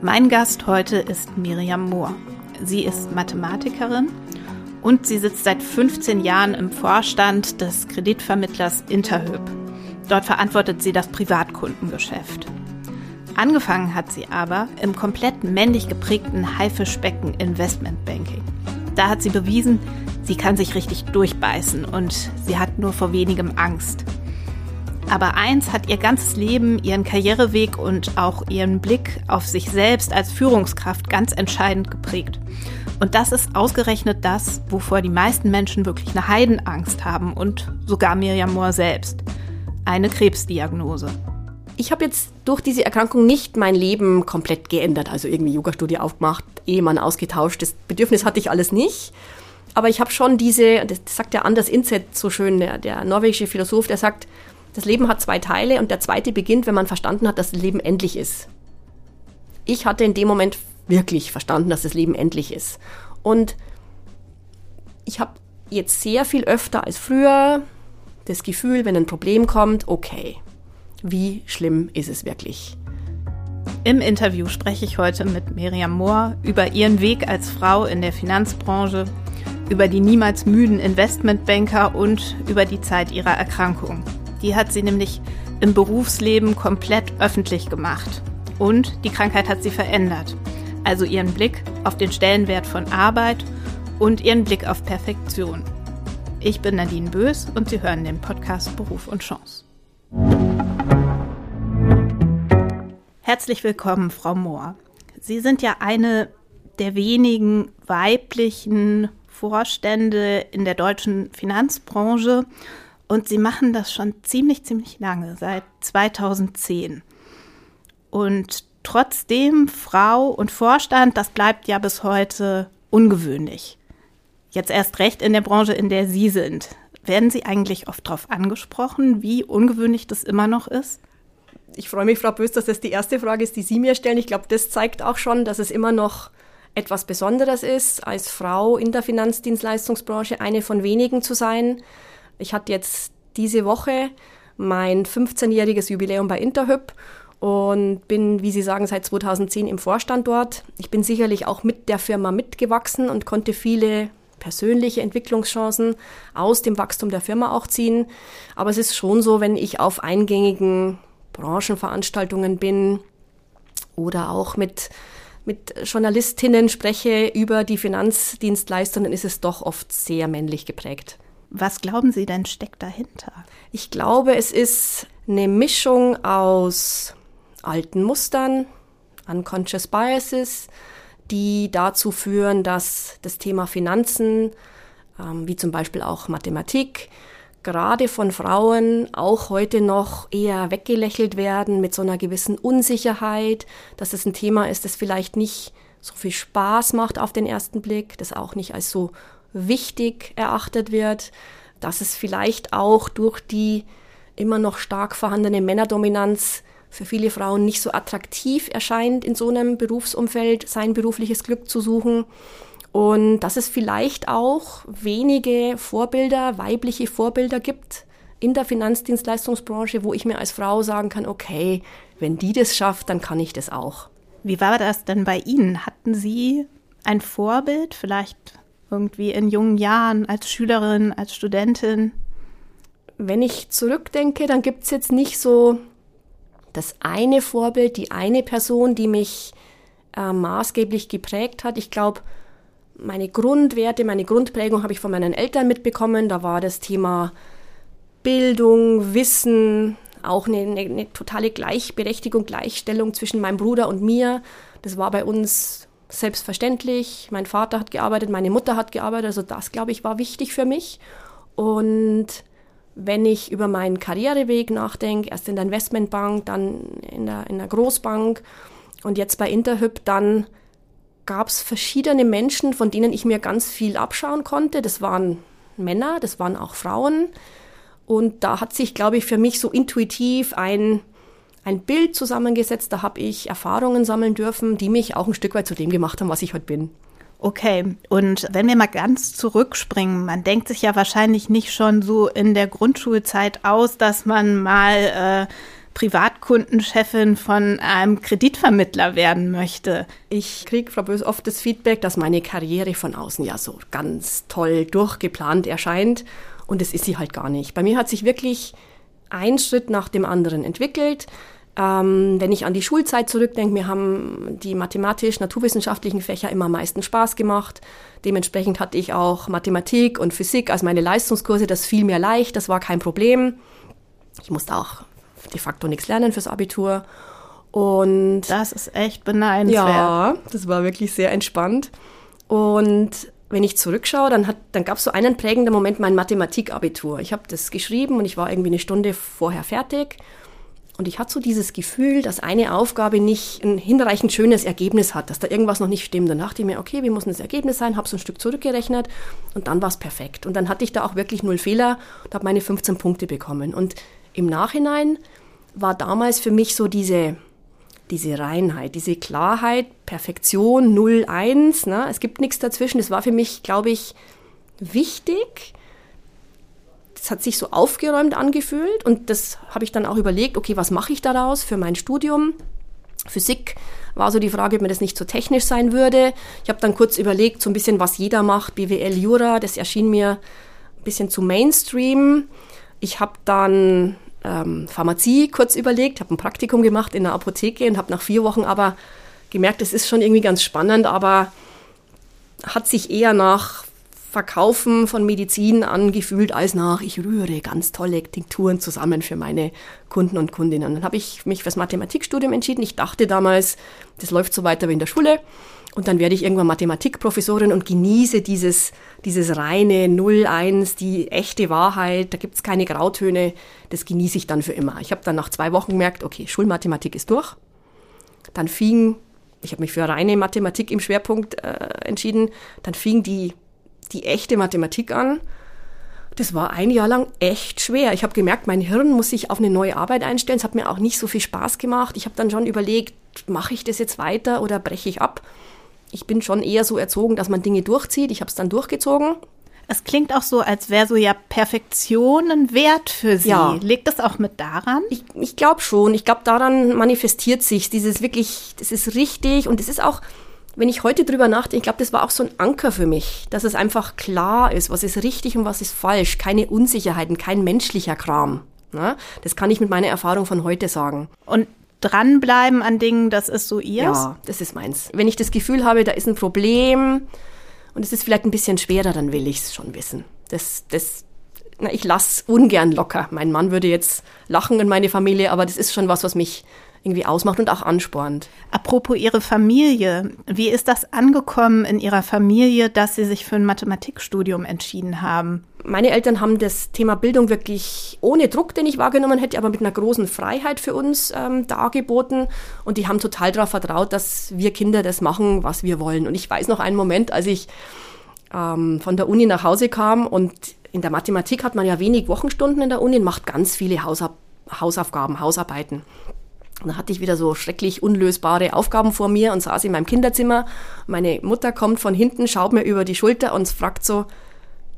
Mein Gast heute ist Miriam Mohr. Sie ist Mathematikerin und sie sitzt seit 15 Jahren im Vorstand des Kreditvermittlers Interhyp. Dort verantwortet sie das Privatkundengeschäft. Angefangen hat sie aber im komplett männlich geprägten Haifischbecken Investmentbanking. Da hat sie bewiesen, sie kann sich richtig durchbeißen und sie hat nur vor wenigem Angst. Aber eins hat ihr ganzes Leben, ihren Karriereweg und auch ihren Blick auf sich selbst als Führungskraft ganz entscheidend geprägt. Und das ist ausgerechnet das, wovor die meisten Menschen wirklich eine Heidenangst haben und sogar Miriam Moore selbst. Eine Krebsdiagnose. Ich habe jetzt durch diese Erkrankung nicht mein Leben komplett geändert, also irgendwie Yoga-Studie aufgemacht, Ehemann ausgetauscht. Das Bedürfnis hatte ich alles nicht. Aber ich habe schon diese, das sagt ja Anders Inset so schön, der, der norwegische Philosoph, der sagt, das Leben hat zwei Teile und der zweite beginnt, wenn man verstanden hat, dass das Leben endlich ist. Ich hatte in dem Moment wirklich verstanden, dass das Leben endlich ist. Und ich habe jetzt sehr viel öfter als früher das Gefühl, wenn ein Problem kommt, okay, wie schlimm ist es wirklich? Im Interview spreche ich heute mit Miriam Mohr über ihren Weg als Frau in der Finanzbranche, über die niemals müden Investmentbanker und über die Zeit ihrer Erkrankung. Die hat sie nämlich im Berufsleben komplett öffentlich gemacht. Und die Krankheit hat sie verändert also ihren Blick auf den Stellenwert von Arbeit und ihren Blick auf Perfektion. Ich bin Nadine Bös und Sie hören den Podcast Beruf und Chance. Herzlich willkommen, Frau Mohr. Sie sind ja eine der wenigen weiblichen Vorstände in der deutschen Finanzbranche und Sie machen das schon ziemlich, ziemlich lange, seit 2010. Und Trotzdem Frau und Vorstand, das bleibt ja bis heute ungewöhnlich. Jetzt erst recht in der Branche, in der Sie sind. Werden Sie eigentlich oft darauf angesprochen, wie ungewöhnlich das immer noch ist? Ich freue mich, Frau Bös, dass das die erste Frage ist, die Sie mir stellen. Ich glaube, das zeigt auch schon, dass es immer noch etwas Besonderes ist, als Frau in der Finanzdienstleistungsbranche eine von wenigen zu sein. Ich hatte jetzt diese Woche mein 15-jähriges Jubiläum bei Interhyp und bin, wie Sie sagen, seit 2010 im Vorstand dort. Ich bin sicherlich auch mit der Firma mitgewachsen und konnte viele persönliche Entwicklungschancen aus dem Wachstum der Firma auch ziehen. Aber es ist schon so, wenn ich auf eingängigen Branchenveranstaltungen bin oder auch mit, mit Journalistinnen spreche über die Finanzdienstleister, dann ist es doch oft sehr männlich geprägt. Was glauben Sie denn steckt dahinter? Ich glaube, es ist eine Mischung aus alten Mustern, unconscious biases, die dazu führen, dass das Thema Finanzen, ähm, wie zum Beispiel auch Mathematik, gerade von Frauen auch heute noch eher weggelächelt werden mit so einer gewissen Unsicherheit, dass es ein Thema ist, das vielleicht nicht so viel Spaß macht auf den ersten Blick, das auch nicht als so wichtig erachtet wird, dass es vielleicht auch durch die immer noch stark vorhandene Männerdominanz für viele Frauen nicht so attraktiv erscheint, in so einem Berufsumfeld sein berufliches Glück zu suchen. Und dass es vielleicht auch wenige Vorbilder, weibliche Vorbilder gibt in der Finanzdienstleistungsbranche, wo ich mir als Frau sagen kann, okay, wenn die das schafft, dann kann ich das auch. Wie war das denn bei Ihnen? Hatten Sie ein Vorbild, vielleicht irgendwie in jungen Jahren als Schülerin, als Studentin? Wenn ich zurückdenke, dann gibt es jetzt nicht so das eine Vorbild, die eine Person, die mich äh, maßgeblich geprägt hat. Ich glaube, meine Grundwerte, meine Grundprägung habe ich von meinen Eltern mitbekommen. Da war das Thema Bildung, Wissen, auch eine, eine, eine, totale Gleichberechtigung, Gleichstellung zwischen meinem Bruder und mir. Das war bei uns selbstverständlich. Mein Vater hat gearbeitet, meine Mutter hat gearbeitet. Also das, glaube ich, war wichtig für mich. Und wenn ich über meinen Karriereweg nachdenke, erst in der Investmentbank, dann in der, in der Großbank und jetzt bei Interhyp, dann gab es verschiedene Menschen, von denen ich mir ganz viel abschauen konnte. Das waren Männer, das waren auch Frauen. Und da hat sich, glaube ich, für mich so intuitiv ein, ein Bild zusammengesetzt. Da habe ich Erfahrungen sammeln dürfen, die mich auch ein Stück weit zu dem gemacht haben, was ich heute bin. Okay, und wenn wir mal ganz zurückspringen, man denkt sich ja wahrscheinlich nicht schon so in der Grundschulzeit aus, dass man mal äh, Privatkundenchefin von einem Kreditvermittler werden möchte. Ich kriege, Frau Bös, oft das Feedback, dass meine Karriere von außen ja so ganz toll durchgeplant erscheint. Und das ist sie halt gar nicht. Bei mir hat sich wirklich ein Schritt nach dem anderen entwickelt. Ähm, wenn ich an die Schulzeit zurückdenke, mir haben die mathematisch-naturwissenschaftlichen Fächer immer am meisten Spaß gemacht. Dementsprechend hatte ich auch Mathematik und Physik als meine Leistungskurse. Das fiel mir leicht, das war kein Problem. Ich musste auch de facto nichts lernen fürs Abitur. Und das ist echt beneidenswert. Ja, das war wirklich sehr entspannt. Und wenn ich zurückschaue, dann, hat, dann gab es so einen prägenden Moment mein Mathematikabitur. Ich habe das geschrieben und ich war irgendwie eine Stunde vorher fertig. Und ich hatte so dieses Gefühl, dass eine Aufgabe nicht ein hinreichend schönes Ergebnis hat, dass da irgendwas noch nicht stimmt. Dann dachte ich mir, okay, wie muss denn das Ergebnis sein? Habe so ein Stück zurückgerechnet und dann war es perfekt. Und dann hatte ich da auch wirklich null Fehler und habe meine 15 Punkte bekommen. Und im Nachhinein war damals für mich so diese, diese Reinheit, diese Klarheit, Perfektion, 0, 1. Ne? Es gibt nichts dazwischen. Das war für mich, glaube ich, wichtig es hat sich so aufgeräumt angefühlt und das habe ich dann auch überlegt, okay, was mache ich daraus für mein Studium? Physik war so die Frage, ob mir das nicht zu so technisch sein würde. Ich habe dann kurz überlegt, so ein bisschen, was jeder macht, BWL, Jura, das erschien mir ein bisschen zu Mainstream. Ich habe dann ähm, Pharmazie kurz überlegt, habe ein Praktikum gemacht in der Apotheke und habe nach vier Wochen aber gemerkt, es ist schon irgendwie ganz spannend, aber hat sich eher nach Verkaufen von Medizin angefühlt als nach, ich rühre ganz tolle Tinkturen zusammen für meine Kunden und Kundinnen. Dann habe ich mich fürs Mathematikstudium entschieden. Ich dachte damals, das läuft so weiter wie in der Schule. Und dann werde ich irgendwann Mathematikprofessorin und genieße dieses, dieses reine 0-1, die echte Wahrheit. Da gibt es keine Grautöne. Das genieße ich dann für immer. Ich habe dann nach zwei Wochen gemerkt, okay, Schulmathematik ist durch. Dann fing, ich habe mich für reine Mathematik im Schwerpunkt äh, entschieden, dann fing die die echte Mathematik an. Das war ein Jahr lang echt schwer. Ich habe gemerkt, mein Hirn muss sich auf eine neue Arbeit einstellen. Es hat mir auch nicht so viel Spaß gemacht. Ich habe dann schon überlegt, mache ich das jetzt weiter oder breche ich ab? Ich bin schon eher so erzogen, dass man Dinge durchzieht. Ich habe es dann durchgezogen. Es klingt auch so, als wäre so ja Perfektion ein Wert für Sie. Ja. Liegt das auch mit daran? Ich, ich glaube schon. Ich glaube, daran manifestiert sich dieses wirklich, das ist richtig und es ist auch, wenn ich heute drüber nachdenke, ich glaube, das war auch so ein Anker für mich, dass es einfach klar ist, was ist richtig und was ist falsch. Keine Unsicherheiten, kein menschlicher Kram. Ne? Das kann ich mit meiner Erfahrung von heute sagen. Und dranbleiben an Dingen, das ist so ihr? Ja, das ist meins. Wenn ich das Gefühl habe, da ist ein Problem und es ist vielleicht ein bisschen schwerer, dann will ich es schon wissen. Das, das, na, ich lasse ungern locker. Mein Mann würde jetzt lachen in meine Familie, aber das ist schon was, was mich irgendwie ausmacht und auch anspornt. Apropos Ihre Familie, wie ist das angekommen in Ihrer Familie, dass Sie sich für ein Mathematikstudium entschieden haben? Meine Eltern haben das Thema Bildung wirklich ohne Druck, den ich wahrgenommen hätte, aber mit einer großen Freiheit für uns ähm, dargeboten. Und die haben total darauf vertraut, dass wir Kinder das machen, was wir wollen. Und ich weiß noch einen Moment, als ich ähm, von der Uni nach Hause kam und in der Mathematik hat man ja wenig Wochenstunden in der Uni und macht ganz viele Hausab Hausaufgaben, Hausarbeiten. Und dann hatte ich wieder so schrecklich unlösbare Aufgaben vor mir und saß in meinem Kinderzimmer. Meine Mutter kommt von hinten, schaut mir über die Schulter und fragt so,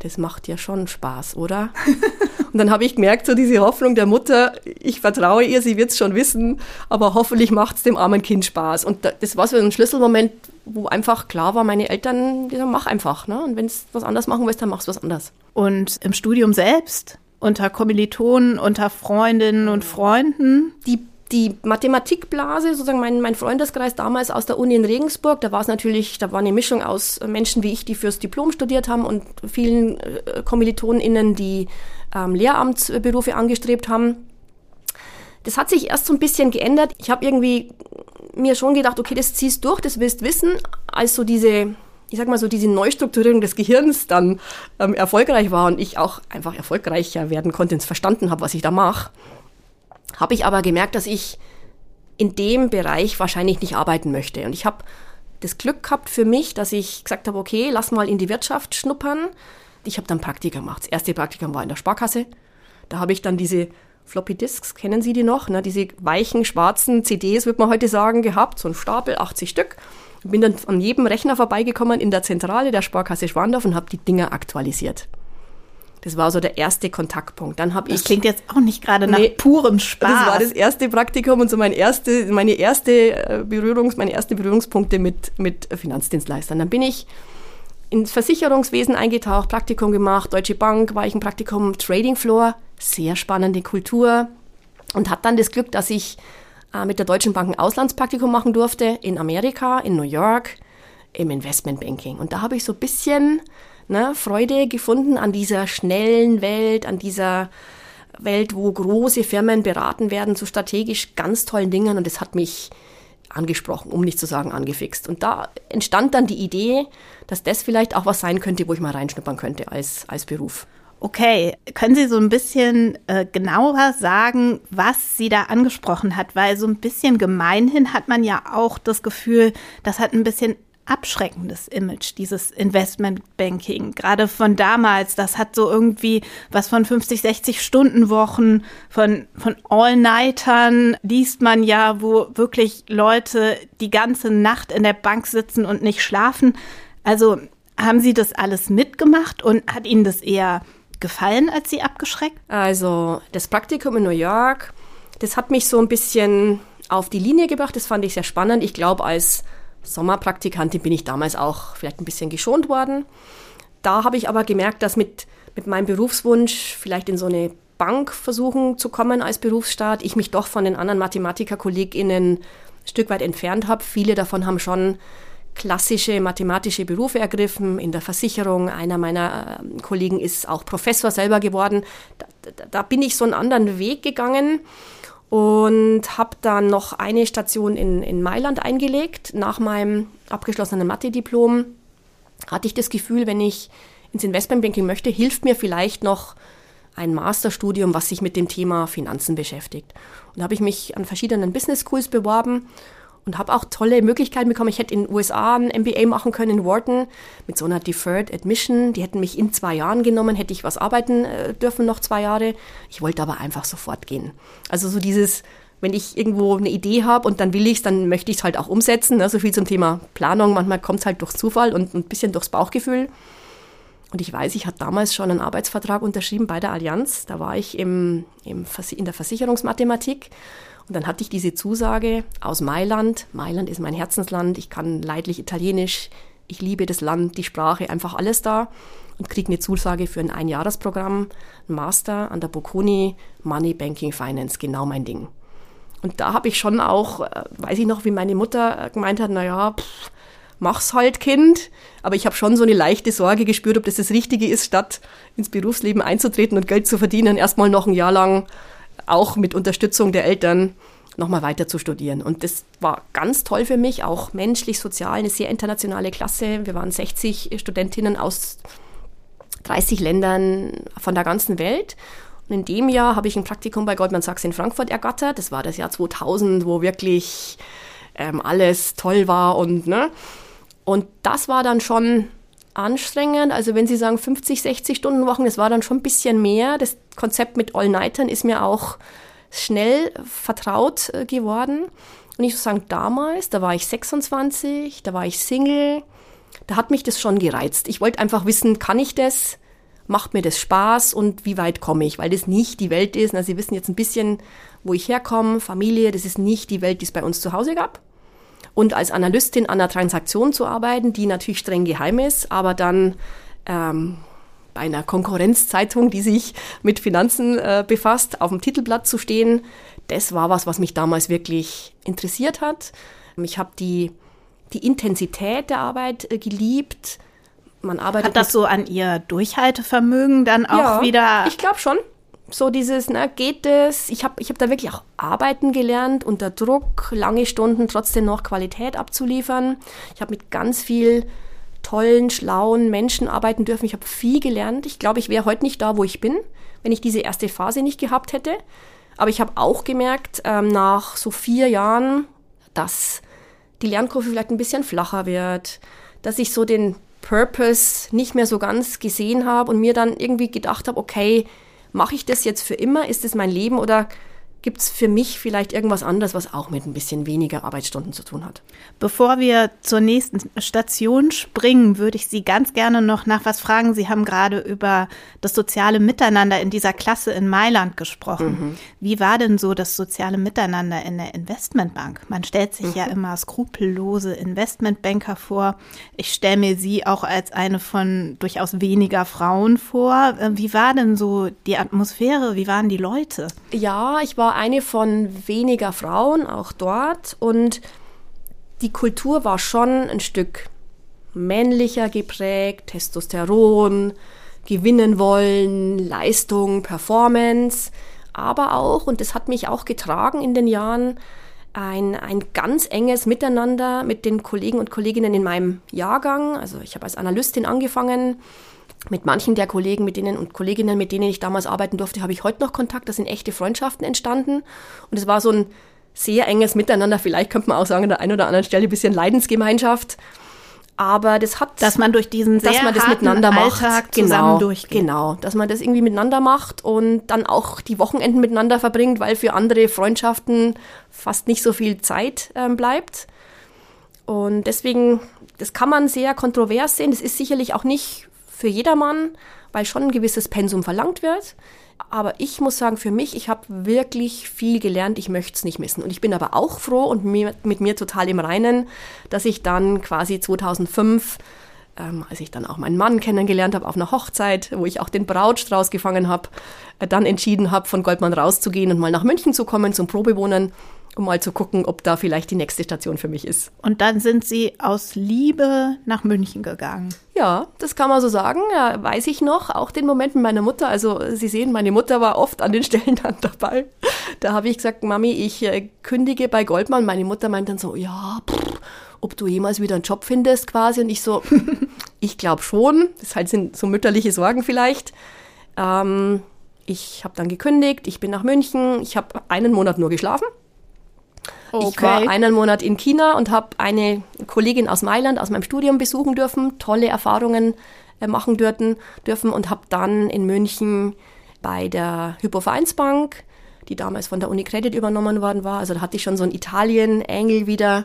das macht ja schon Spaß, oder? und dann habe ich gemerkt, so diese Hoffnung der Mutter, ich vertraue ihr, sie wird es schon wissen, aber hoffentlich macht es dem armen Kind Spaß. Und das war so ein Schlüsselmoment, wo einfach klar war, meine Eltern, die sagen, mach einfach. Ne? Und wenn es was anders machen willst, dann machst du was anders. Und im Studium selbst? Unter Kommilitonen, unter Freundinnen und Freunden? Die die Mathematikblase, sozusagen mein, mein Freundeskreis damals aus der Uni in Regensburg, da war es natürlich, da war eine Mischung aus Menschen wie ich, die fürs Diplom studiert haben und vielen äh, KommilitonInnen, die ähm, Lehramtsberufe angestrebt haben. Das hat sich erst so ein bisschen geändert. Ich habe irgendwie mir schon gedacht, okay, das ziehst durch, das willst wissen, als so diese, ich sag mal so, diese Neustrukturierung des Gehirns dann ähm, erfolgreich war und ich auch einfach erfolgreicher werden konnte und verstanden habe, was ich da mache habe ich aber gemerkt, dass ich in dem Bereich wahrscheinlich nicht arbeiten möchte. Und ich habe das Glück gehabt für mich, dass ich gesagt habe, okay, lass mal in die Wirtschaft schnuppern. Ich habe dann Praktika gemacht. Das erste Praktikum war in der Sparkasse. Da habe ich dann diese Floppy Disks, kennen Sie die noch? Ne? Diese weichen, schwarzen CDs, würde man heute sagen, gehabt. So ein Stapel, 80 Stück. Bin dann an jedem Rechner vorbeigekommen in der Zentrale der Sparkasse Schwandorf und habe die Dinger aktualisiert. Das war so der erste Kontaktpunkt. Dann habe ich. Das klingt jetzt auch nicht gerade nach nee, purem Spaß. Das war das erste Praktikum und so mein erste, meine erste äh, Berührungs, meine ersten Berührungspunkte mit, mit Finanzdienstleistern. Dann bin ich ins Versicherungswesen eingetaucht, Praktikum gemacht, Deutsche Bank war ich ein Praktikum, Trading Floor, sehr spannende Kultur und hatte dann das Glück, dass ich äh, mit der Deutschen Bank ein Auslandspraktikum machen durfte in Amerika, in New York, im Investmentbanking. Und da habe ich so ein bisschen ne, Freude gefunden an dieser schnellen Welt, an dieser Welt, wo große Firmen beraten werden zu strategisch ganz tollen Dingen. Und das hat mich angesprochen, um nicht zu sagen angefixt. Und da entstand dann die Idee, dass das vielleicht auch was sein könnte, wo ich mal reinschnuppern könnte als, als Beruf. Okay, können Sie so ein bisschen äh, genauer sagen, was Sie da angesprochen hat? Weil so ein bisschen gemeinhin hat man ja auch das Gefühl, das hat ein bisschen abschreckendes Image, dieses Investmentbanking. Gerade von damals, das hat so irgendwie was von 50, 60 Stunden Wochen, von, von All-Nightern liest man ja, wo wirklich Leute die ganze Nacht in der Bank sitzen und nicht schlafen. Also haben Sie das alles mitgemacht und hat Ihnen das eher gefallen als Sie abgeschreckt? Also das Praktikum in New York, das hat mich so ein bisschen auf die Linie gebracht. Das fand ich sehr spannend. Ich glaube, als Sommerpraktikantin bin ich damals auch vielleicht ein bisschen geschont worden. Da habe ich aber gemerkt, dass mit, mit meinem Berufswunsch vielleicht in so eine Bank versuchen zu kommen als Berufsstaat, ich mich doch von den anderen Mathematiker-KollegInnen ein Stück weit entfernt habe. Viele davon haben schon klassische mathematische Berufe ergriffen, in der Versicherung. Einer meiner äh, Kollegen ist auch Professor selber geworden. Da, da, da bin ich so einen anderen Weg gegangen und habe dann noch eine Station in, in Mailand eingelegt. Nach meinem abgeschlossenen Mathe-Diplom hatte ich das Gefühl, wenn ich ins Investmentbanking möchte, hilft mir vielleicht noch ein Masterstudium, was sich mit dem Thema Finanzen beschäftigt. Und da habe ich mich an verschiedenen Business Schools beworben und habe auch tolle Möglichkeiten bekommen. Ich hätte in den USA ein MBA machen können in Wharton mit so einer Deferred Admission. Die hätten mich in zwei Jahren genommen, hätte ich was arbeiten äh, dürfen, noch zwei Jahre. Ich wollte aber einfach sofort gehen. Also so dieses, wenn ich irgendwo eine Idee habe und dann will ich es, dann möchte ich es halt auch umsetzen. Ne? So viel zum Thema Planung. Manchmal kommt es halt durch Zufall und ein bisschen durchs Bauchgefühl. Und ich weiß, ich hatte damals schon einen Arbeitsvertrag unterschrieben bei der Allianz. Da war ich im, im, in der Versicherungsmathematik und dann hatte ich diese Zusage aus Mailand. Mailand ist mein Herzensland. Ich kann leidlich Italienisch. Ich liebe das Land, die Sprache, einfach alles da. Und kriege eine Zusage für ein Einjahresprogramm, ein Master an der Bocconi, Money, Banking, Finance, genau mein Ding. Und da habe ich schon auch, äh, weiß ich noch, wie meine Mutter gemeint hat, naja, pff, mach's halt, Kind. Aber ich habe schon so eine leichte Sorge gespürt, ob das das Richtige ist, statt ins Berufsleben einzutreten und Geld zu verdienen, erstmal noch ein Jahr lang auch mit Unterstützung der Eltern nochmal weiter zu studieren. Und das war ganz toll für mich, auch menschlich, sozial, eine sehr internationale Klasse. Wir waren 60 Studentinnen aus 30 Ländern von der ganzen Welt. Und in dem Jahr habe ich ein Praktikum bei Goldman Sachs in Frankfurt ergattert. Das war das Jahr 2000, wo wirklich ähm, alles toll war und ne. Und das war dann schon anstrengend. Also wenn Sie sagen 50, 60 Stunden Wochen, das war dann schon ein bisschen mehr. Das Konzept mit All-Nightern ist mir auch schnell vertraut äh, geworden. Und ich muss sagen, damals, da war ich 26, da war ich Single, da hat mich das schon gereizt. Ich wollte einfach wissen, kann ich das? Macht mir das Spaß und wie weit komme ich? Weil das nicht die Welt ist. Na, Sie wissen jetzt ein bisschen, wo ich herkomme, Familie, das ist nicht die Welt, die es bei uns zu Hause gab und als Analystin an einer Transaktion zu arbeiten, die natürlich streng geheim ist, aber dann ähm, bei einer Konkurrenzzeitung, die sich mit Finanzen äh, befasst, auf dem Titelblatt zu stehen, das war was, was mich damals wirklich interessiert hat. Ich habe die, die Intensität der Arbeit äh, geliebt. Man arbeitet hat das so an ihr Durchhaltevermögen dann auch ja, wieder? Ich glaube schon so dieses, na, geht es? Ich habe ich hab da wirklich auch arbeiten gelernt, unter Druck, lange Stunden trotzdem noch Qualität abzuliefern. Ich habe mit ganz viel tollen, schlauen Menschen arbeiten dürfen. Ich habe viel gelernt. Ich glaube, ich wäre heute nicht da, wo ich bin, wenn ich diese erste Phase nicht gehabt hätte. Aber ich habe auch gemerkt, ähm, nach so vier Jahren, dass die Lernkurve vielleicht ein bisschen flacher wird, dass ich so den Purpose nicht mehr so ganz gesehen habe und mir dann irgendwie gedacht habe, okay, mache ich das jetzt für immer? Ist es mein Leben oder gibt es für mich vielleicht irgendwas anderes, was auch mit ein bisschen weniger Arbeitsstunden zu tun hat. Bevor wir zur nächsten Station springen, würde ich Sie ganz gerne noch nach was fragen. Sie haben gerade über das soziale Miteinander in dieser Klasse in Mailand gesprochen. Mhm. Wie war denn so das soziale Miteinander in der Investmentbank? Man stellt sich mhm. ja immer skrupellose Investmentbanker vor. Ich stelle mir Sie auch als eine von durchaus weniger Frauen vor. Äh, wie war denn so die Atmosphäre? Wie waren die Leute? Ja, ich war eine von weniger Frauen, auch dort. Und die Kultur war schon ein Stück männlicher geprägt, Testosteron, gewinnen wollen, Leistung, Performance, aber auch, und das hat mich auch getragen in den Jahren, ein, ein ganz enges Miteinander mit den Kollegen und Kolleginnen in meinem Jahrgang. Also ich habe als Analystin angefangen, mit manchen der Kollegen, mit denen und Kolleginnen, mit denen ich damals arbeiten durfte, habe ich heute noch Kontakt. Da sind echte Freundschaften entstanden. Und es war so ein sehr enges Miteinander. Vielleicht könnte man auch sagen, an der einen oder anderen Stelle ein bisschen Leidensgemeinschaft. Aber das hat, dass man durch diesen sehr dass man das miteinander macht, Alltag zusammen genau, durchgeht. Genau, dass man das irgendwie miteinander macht und dann auch die Wochenenden miteinander verbringt, weil für andere Freundschaften fast nicht so viel Zeit ähm, bleibt. Und deswegen, das kann man sehr kontrovers sehen. Das ist sicherlich auch nicht für jedermann, weil schon ein gewisses Pensum verlangt wird. Aber ich muss sagen, für mich, ich habe wirklich viel gelernt, ich möchte es nicht missen. Und ich bin aber auch froh und mir, mit mir total im Reinen, dass ich dann quasi 2005 ähm, als ich dann auch meinen Mann kennengelernt habe auf einer Hochzeit, wo ich auch den Brautstrauß gefangen habe, äh, dann entschieden habe, von Goldmann rauszugehen und mal nach München zu kommen zum Probewohnen um mal zu gucken, ob da vielleicht die nächste Station für mich ist. Und dann sind Sie aus Liebe nach München gegangen. Ja, das kann man so sagen. Ja, weiß ich noch, auch den Moment mit meiner Mutter. Also Sie sehen, meine Mutter war oft an den Stellen dann dabei. Da habe ich gesagt, Mami, ich äh, kündige bei Goldmann. Meine Mutter meint dann so, ja, pff, ob du jemals wieder einen Job findest quasi. Und ich so, ich glaube schon. Das halt sind so mütterliche Sorgen vielleicht. Ähm, ich habe dann gekündigt, ich bin nach München, ich habe einen Monat nur geschlafen. Okay. Ich war einen Monat in China und habe eine Kollegin aus Mailand aus meinem Studium besuchen dürfen, tolle Erfahrungen äh, machen dürfen, dürfen und habe dann in München bei der Hypovereinsbank, die damals von der Unicredit übernommen worden war, also da hatte ich schon so einen Italien-Engel wieder,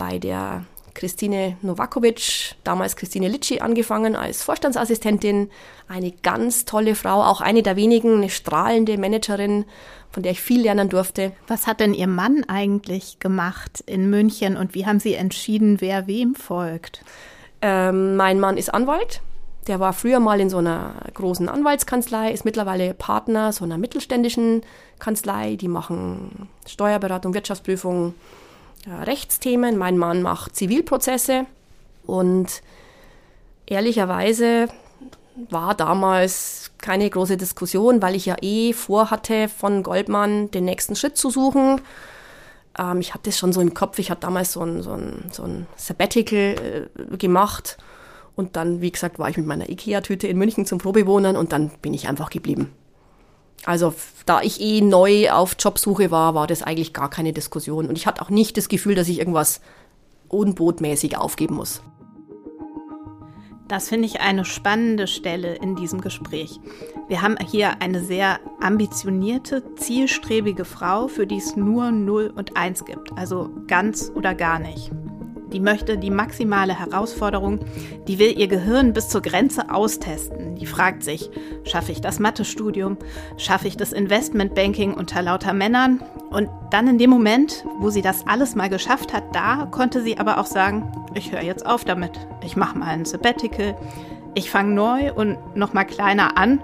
bei der Christine Novakovic, damals Christine Litschi, angefangen als Vorstandsassistentin. Eine ganz tolle Frau, auch eine der wenigen, eine strahlende Managerin, von der ich viel lernen durfte. Was hat denn Ihr Mann eigentlich gemacht in München und wie haben Sie entschieden, wer wem folgt? Ähm, mein Mann ist Anwalt. Der war früher mal in so einer großen Anwaltskanzlei, ist mittlerweile Partner so einer mittelständischen Kanzlei. Die machen Steuerberatung, Wirtschaftsprüfung, Rechtsthemen. Mein Mann macht Zivilprozesse und ehrlicherweise war damals keine große Diskussion, weil ich ja eh vorhatte, von Goldmann den nächsten Schritt zu suchen. Ähm, ich hatte das schon so im Kopf. Ich hatte damals so ein, so ein, so ein Sabbatical äh, gemacht. Und dann, wie gesagt, war ich mit meiner IKEA-Tüte in München zum Probewohnen und dann bin ich einfach geblieben. Also da ich eh neu auf Jobsuche war, war das eigentlich gar keine Diskussion. Und ich hatte auch nicht das Gefühl, dass ich irgendwas unbotmäßig aufgeben muss. Das finde ich eine spannende Stelle in diesem Gespräch. Wir haben hier eine sehr ambitionierte, zielstrebige Frau, für die es nur 0 und 1 gibt, also ganz oder gar nicht. Die möchte die maximale Herausforderung, die will ihr Gehirn bis zur Grenze austesten. Die fragt sich, schaffe ich das Mathestudium? Schaffe ich das Investmentbanking unter lauter Männern? Und dann in dem Moment, wo sie das alles mal geschafft hat, da konnte sie aber auch sagen, ich höre jetzt auf damit. Ich mache mal ein Sabbatical. Ich fange neu und noch mal kleiner an.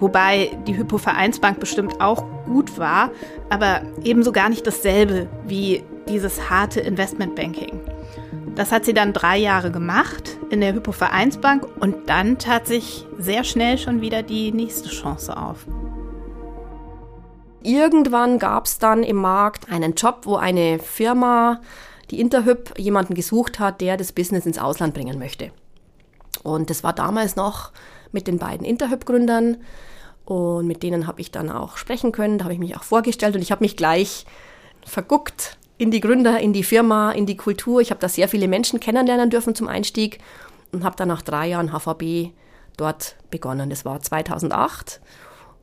Wobei die Hypovereinsbank bestimmt auch gut war, aber ebenso gar nicht dasselbe wie dieses harte Investmentbanking. Das hat sie dann drei Jahre gemacht in der Hypovereinsbank und dann tat sich sehr schnell schon wieder die nächste Chance auf. Irgendwann gab es dann im Markt einen Job, wo eine Firma, die Interhyp, jemanden gesucht hat, der das Business ins Ausland bringen möchte. Und das war damals noch mit den beiden Interhyp-Gründern und mit denen habe ich dann auch sprechen können. Da habe ich mich auch vorgestellt und ich habe mich gleich verguckt in die Gründer, in die Firma, in die Kultur. Ich habe da sehr viele Menschen kennenlernen dürfen zum Einstieg und habe dann nach drei Jahren HVB dort begonnen. Das war 2008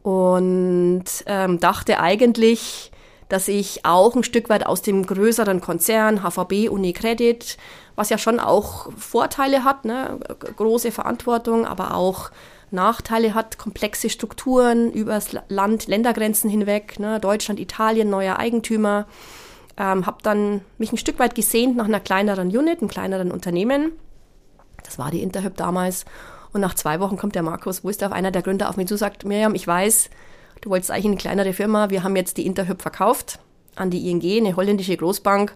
und ähm, dachte eigentlich, dass ich auch ein Stück weit aus dem größeren Konzern, HVB, Unicredit, was ja schon auch Vorteile hat, ne? große Verantwortung, aber auch Nachteile hat, komplexe Strukturen übers Land, Ländergrenzen hinweg, ne? Deutschland, Italien, neuer Eigentümer. Ähm, habe dann mich ein Stück weit gesehnt nach einer kleineren Unit, einem kleineren Unternehmen. Das war die Interhyp damals. Und nach zwei Wochen kommt der Markus Wulstorf, einer der Gründer, auf mich zu, sagt, Miriam, ich weiß, du wolltest eigentlich eine kleinere Firma. Wir haben jetzt die Interhyp verkauft an die ING, eine holländische Großbank.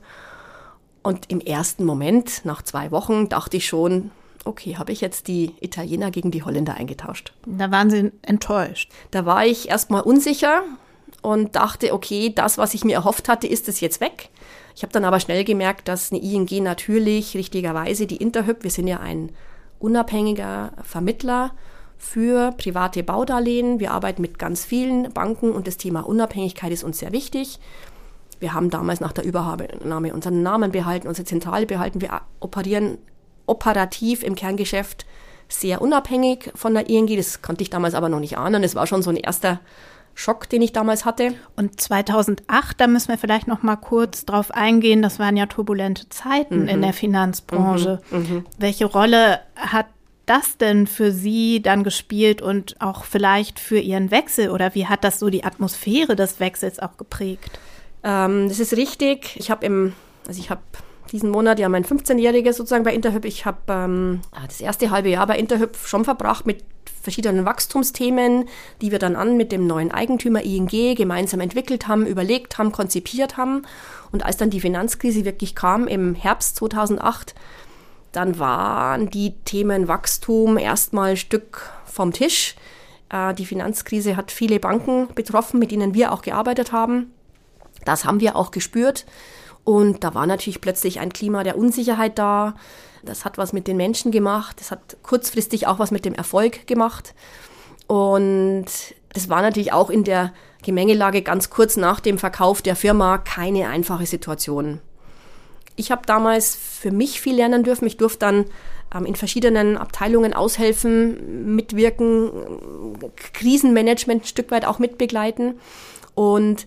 Und im ersten Moment, nach zwei Wochen, dachte ich schon, okay, habe ich jetzt die Italiener gegen die Holländer eingetauscht. Da waren Sie enttäuscht. Da war ich erstmal unsicher und dachte, okay, das, was ich mir erhofft hatte, ist es jetzt weg. Ich habe dann aber schnell gemerkt, dass eine ING natürlich richtigerweise die Interhyp, wir sind ja ein unabhängiger Vermittler für private Baudarlehen. Wir arbeiten mit ganz vielen Banken und das Thema Unabhängigkeit ist uns sehr wichtig. Wir haben damals nach der Übernahme unseren Namen behalten, unsere Zentrale behalten. Wir operieren operativ im Kerngeschäft sehr unabhängig von der ING. Das konnte ich damals aber noch nicht ahnen. Es war schon so ein erster Schock, den ich damals hatte. Und 2008, da müssen wir vielleicht noch mal kurz drauf eingehen, das waren ja turbulente Zeiten mhm. in der Finanzbranche. Mhm. Mhm. Welche Rolle hat das denn für Sie dann gespielt und auch vielleicht für Ihren Wechsel oder wie hat das so die Atmosphäre des Wechsels auch geprägt? Ähm, das ist richtig. Ich habe im, also ich habe diesen Monat ja mein 15-Jähriges sozusagen bei Interhyp. Ich habe ähm, das erste halbe Jahr bei Interhyp schon verbracht mit verschiedenen Wachstumsthemen, die wir dann an mit dem neuen Eigentümer ING gemeinsam entwickelt haben, überlegt haben, konzipiert haben. Und als dann die Finanzkrise wirklich kam im Herbst 2008, dann waren die Themen Wachstum erstmal ein Stück vom Tisch. Äh, die Finanzkrise hat viele Banken betroffen, mit denen wir auch gearbeitet haben. Das haben wir auch gespürt. Und da war natürlich plötzlich ein Klima der Unsicherheit da. Das hat was mit den Menschen gemacht. Das hat kurzfristig auch was mit dem Erfolg gemacht. Und das war natürlich auch in der Gemengelage ganz kurz nach dem Verkauf der Firma keine einfache Situation. Ich habe damals für mich viel lernen dürfen. Ich durfte dann ähm, in verschiedenen Abteilungen aushelfen, mitwirken, Krisenmanagement ein Stück weit auch mitbegleiten. Und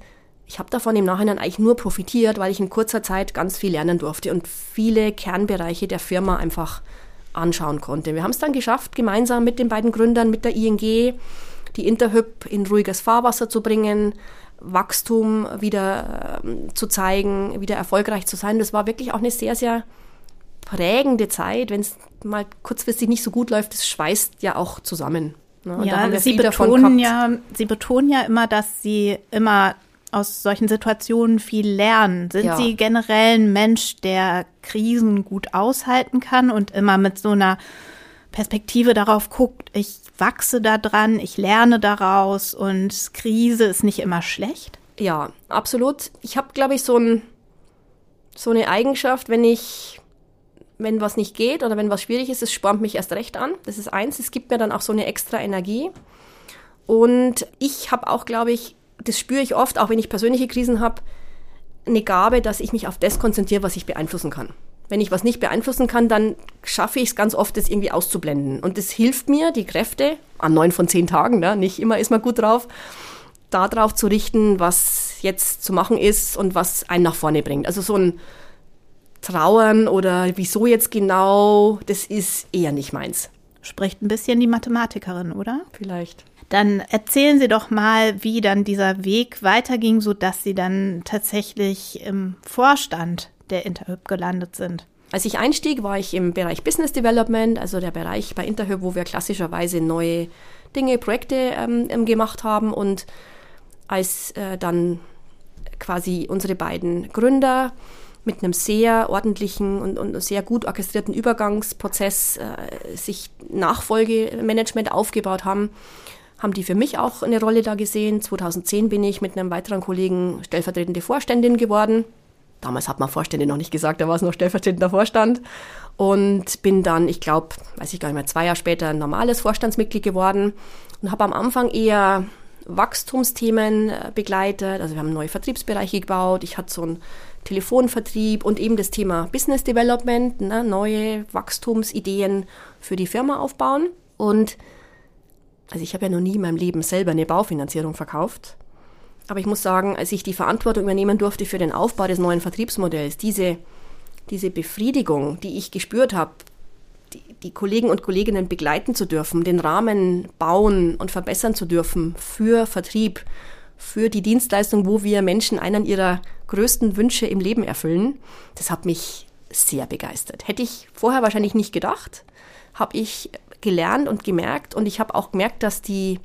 ich habe davon im Nachhinein eigentlich nur profitiert, weil ich in kurzer Zeit ganz viel lernen durfte und viele Kernbereiche der Firma einfach anschauen konnte. Wir haben es dann geschafft, gemeinsam mit den beiden Gründern, mit der ING, die Interhyp in ruhiges Fahrwasser zu bringen, Wachstum wieder äh, zu zeigen, wieder erfolgreich zu sein. Das war wirklich auch eine sehr, sehr prägende Zeit. Wenn es mal kurzfristig nicht so gut läuft, das schweißt ja auch zusammen. Ne? Ja, Sie betonen ja, Sie betonen ja immer, dass Sie immer aus solchen Situationen viel lernen? Sind ja. Sie generell ein Mensch, der Krisen gut aushalten kann und immer mit so einer Perspektive darauf guckt, ich wachse da dran, ich lerne daraus und Krise ist nicht immer schlecht? Ja, absolut. Ich habe, glaube ich, so, ein, so eine Eigenschaft, wenn ich, wenn was nicht geht oder wenn was schwierig ist, es spornt mich erst recht an. Das ist eins. Es gibt mir dann auch so eine extra Energie. Und ich habe auch, glaube ich, das spüre ich oft, auch wenn ich persönliche Krisen habe, eine Gabe, dass ich mich auf das konzentriere, was ich beeinflussen kann. Wenn ich was nicht beeinflussen kann, dann schaffe ich es ganz oft, das irgendwie auszublenden. Und das hilft mir, die Kräfte, an neun von zehn Tagen, ne, nicht immer ist man gut drauf, darauf zu richten, was jetzt zu machen ist und was einen nach vorne bringt. Also so ein Trauern oder wieso jetzt genau, das ist eher nicht meins. Spricht ein bisschen die Mathematikerin, oder? Vielleicht. Dann erzählen Sie doch mal, wie dann dieser Weg weiterging, sodass Sie dann tatsächlich im Vorstand der Interhyp gelandet sind. Als ich einstieg, war ich im Bereich Business Development, also der Bereich bei Interhyp, wo wir klassischerweise neue Dinge, Projekte ähm, ähm gemacht haben. Und als äh, dann quasi unsere beiden Gründer mit einem sehr ordentlichen und, und sehr gut orchestrierten Übergangsprozess äh, sich Nachfolgemanagement aufgebaut haben, haben die für mich auch eine Rolle da gesehen. 2010 bin ich mit einem weiteren Kollegen stellvertretende Vorständin geworden. Damals hat man Vorstände noch nicht gesagt, da war es noch stellvertretender Vorstand. Und bin dann, ich glaube, weiß ich gar nicht mehr, zwei Jahre später ein normales Vorstandsmitglied geworden und habe am Anfang eher Wachstumsthemen äh, begleitet. Also wir haben neue Vertriebsbereiche gebaut. Ich hatte so einen Telefonvertrieb und eben das Thema Business Development, ne, neue Wachstumsideen für die Firma aufbauen. Und Also ich habe ja noch nie in meinem Leben selber eine Baufinanzierung verkauft. Aber ich muss sagen, als ich die Verantwortung übernehmen durfte für den Aufbau des neuen Vertriebsmodells, diese, diese Befriedigung, die ich gespürt habe, die, die Kollegen und Kolleginnen begleiten zu dürfen, den Rahmen bauen und verbessern zu dürfen für Vertrieb, für die Dienstleistung, wo wir Menschen einen ihrer größten Wünsche im Leben erfüllen, das hat mich sehr begeistert. Hätte ich vorher wahrscheinlich nicht gedacht, habe ich gelernt und gemerkt und ich habe auch gemerkt, dass die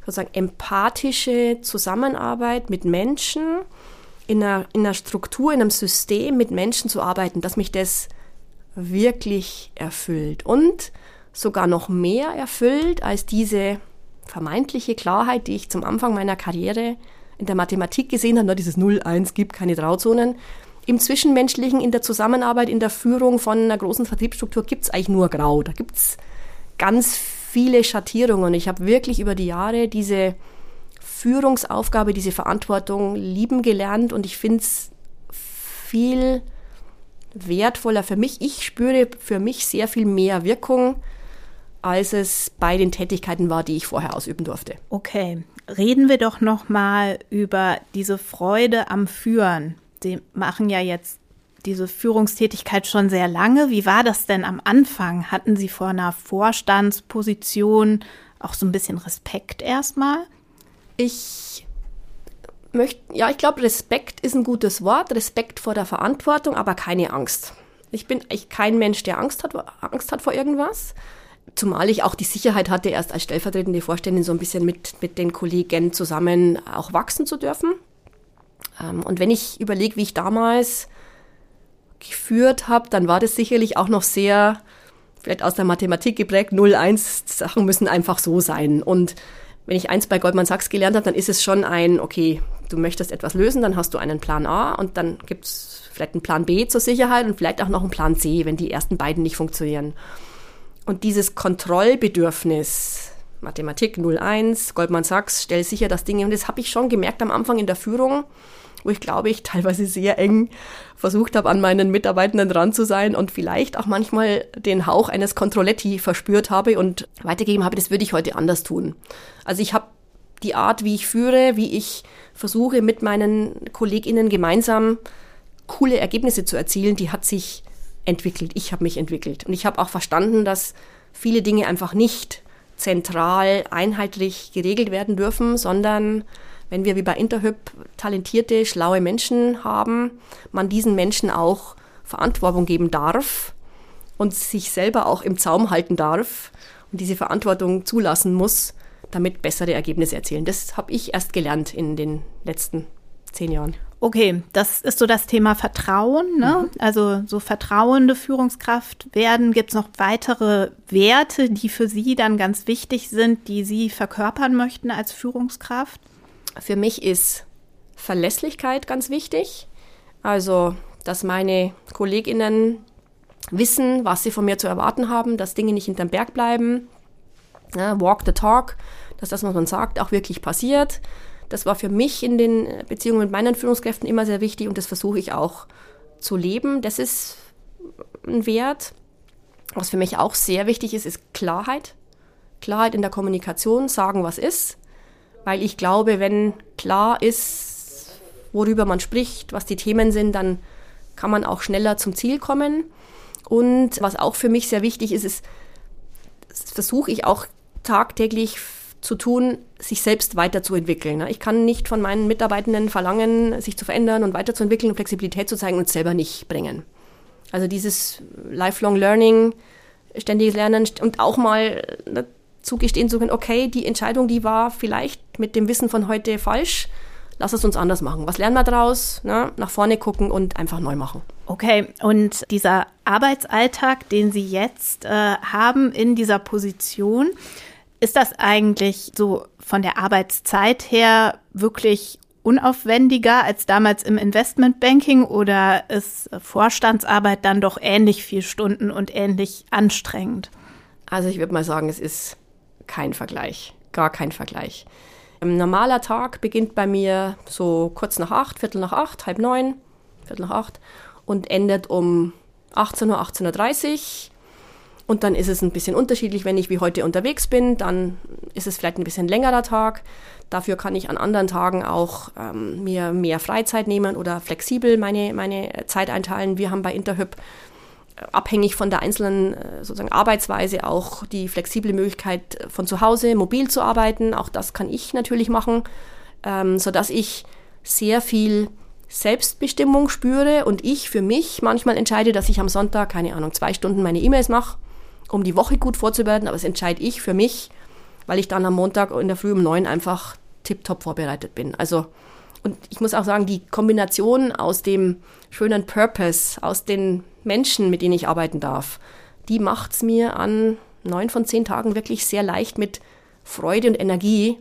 sozusagen empathische Zusammenarbeit mit Menschen in einer, in einer Struktur, in einem System mit Menschen zu arbeiten, dass mich das wirklich erfüllt und sogar noch mehr erfüllt als diese vermeintliche Klarheit, die ich zum Anfang meiner Karriere in der Mathematik gesehen habe, dieses 0-1 gibt keine Grauzonen. Im Zwischenmenschlichen, in der Zusammenarbeit, in der Führung von einer großen Vertriebsstruktur gibt es eigentlich nur Grau. Da gibt es ganz viele Schattierungen. Ich habe wirklich über die Jahre diese Führungsaufgabe, diese Verantwortung lieben gelernt und ich finde es viel wertvoller für mich. Ich spüre für mich sehr viel mehr Wirkung, als es bei den Tätigkeiten war, die ich vorher ausüben durfte. Okay, reden wir doch noch mal über diese Freude am Führen. Sie machen ja jetzt diese Führungstätigkeit schon sehr lange. Wie war das denn am Anfang? Hatten Sie vor einer Vorstandsposition auch so ein bisschen Respekt erstmal? Ich möchte, ja, ich glaube, Respekt ist ein gutes Wort. Respekt vor der Verantwortung, aber keine Angst. Ich bin echt kein Mensch, der Angst hat, Angst hat vor irgendwas. Zumal ich auch die Sicherheit hatte, erst als stellvertretende Vorständin so ein bisschen mit, mit den Kollegen zusammen auch wachsen zu dürfen. Ähm, und wenn ich überlege, wie ich damals geführt habe, dann war das sicherlich auch noch sehr, vielleicht aus der Mathematik geprägt, 0-1, Sachen müssen einfach so sein. Und wenn ich eins bei Goldman Sachs gelernt habe, dann ist es schon ein, okay, du möchtest etwas lösen, dann hast du einen Plan A und dann gibt es vielleicht einen Plan B zur Sicherheit und vielleicht auch noch einen Plan C, wenn die ersten beiden nicht funktionieren. Und dieses Kontrollbedürfnis, Mathematik 01, Goldman Sachs, stell sicher das Ding, und das habe ich schon gemerkt am Anfang in der Führung, wo ich glaube ich teilweise sehr eng versucht habe, an meinen Mitarbeitenden dran zu sein und vielleicht auch manchmal den Hauch eines Controletti verspürt habe und weitergegeben habe, das würde ich heute anders tun. Also ich habe die Art, wie ich führe, wie ich versuche, mit meinen KollegInnen gemeinsam coole Ergebnisse zu erzielen, die hat sich entwickelt. Ich habe mich entwickelt. Und ich habe auch verstanden, dass viele Dinge einfach nicht zentral, einheitlich geregelt werden dürfen, sondern wenn wir wie bei Interhyp talentierte, schlaue Menschen haben, man diesen Menschen auch Verantwortung geben darf und sich selber auch im Zaum halten darf und diese Verantwortung zulassen muss, damit bessere Ergebnisse erzielen. Das habe ich erst gelernt in den letzten zehn Jahren. Okay, das ist so das Thema Vertrauen, ne? Mhm. Also so vertrauende Führungskraft werden. Gibt es noch weitere Werte, die für Sie dann ganz wichtig sind, die Sie verkörpern möchten als Führungskraft? Für mich ist Verlässlichkeit ganz wichtig. Also, dass meine KollegInnen wissen, was sie von mir zu erwarten haben, dass Dinge nicht hinterm Berg bleiben. Ja, walk the talk, dass das, was man sagt, auch wirklich passiert. Das war für mich in den Beziehungen mit meinen Führungskräften immer sehr wichtig und das versuche ich auch zu leben. Das ist ein Wert. Was für mich auch sehr wichtig ist, ist Klarheit. Klarheit in der Kommunikation, sagen, was ist weil ich glaube, wenn klar ist, worüber man spricht, was die Themen sind, dann kann man auch schneller zum Ziel kommen. Und was auch für mich sehr wichtig ist, ist, versuche ich auch tagtäglich zu tun, sich selbst weiterzuentwickeln. Ich kann nicht von meinen Mitarbeitenden verlangen, sich zu verändern und weiterzuentwickeln und Flexibilität zu zeigen und selber nicht bringen. Also dieses Lifelong Learning, ständiges Lernen und auch mal zugestehen zu können, okay, die Entscheidung, die war vielleicht mit dem Wissen von heute falsch. Lass es uns anders machen. Was lernen wir daraus? Ne? Nach vorne gucken und einfach neu machen. Okay, und dieser Arbeitsalltag, den Sie jetzt äh, haben in dieser Position, ist das eigentlich so von der Arbeitszeit her wirklich unaufwendiger als damals im Investmentbanking oder ist Vorstandsarbeit dann doch ähnlich viel Stunden und ähnlich anstrengend? Also ich würde mal sagen, es ist kein Vergleich, gar kein Vergleich. Ein normaler Tag beginnt bei mir so kurz nach acht, Viertel nach acht, halb neun, Viertel nach acht und endet um 18 Uhr, 18.30 Uhr. Und dann ist es ein bisschen unterschiedlich, wenn ich wie heute unterwegs bin, dann ist es vielleicht ein bisschen längerer Tag. Dafür kann ich an anderen Tagen auch ähm, mir mehr Freizeit nehmen oder flexibel meine, meine Zeit einteilen. Wir haben bei Interhyp abhängig von der einzelnen äh, sozusagen Arbeitsweise auch die flexible Möglichkeit von zu Hause mobil zu arbeiten. Auch das kann ich natürlich machen, ähm, so dass ich sehr viel Selbstbestimmung spüre und ich für mich manchmal entscheide, dass ich am Sonntag, keine Ahnung, zwei Stunden meine E-Mails mache um die Woche gut vorzubereiten, aber das entscheide ich für mich, weil ich dann am Montag in der Früh um neun einfach tiptop vorbereitet bin. Also, und ich muss auch sagen, die Kombination aus dem schönen Purpose, aus den Menschen, mit denen ich arbeiten darf, die macht es mir an neun von zehn Tagen wirklich sehr leicht mit Freude und Energie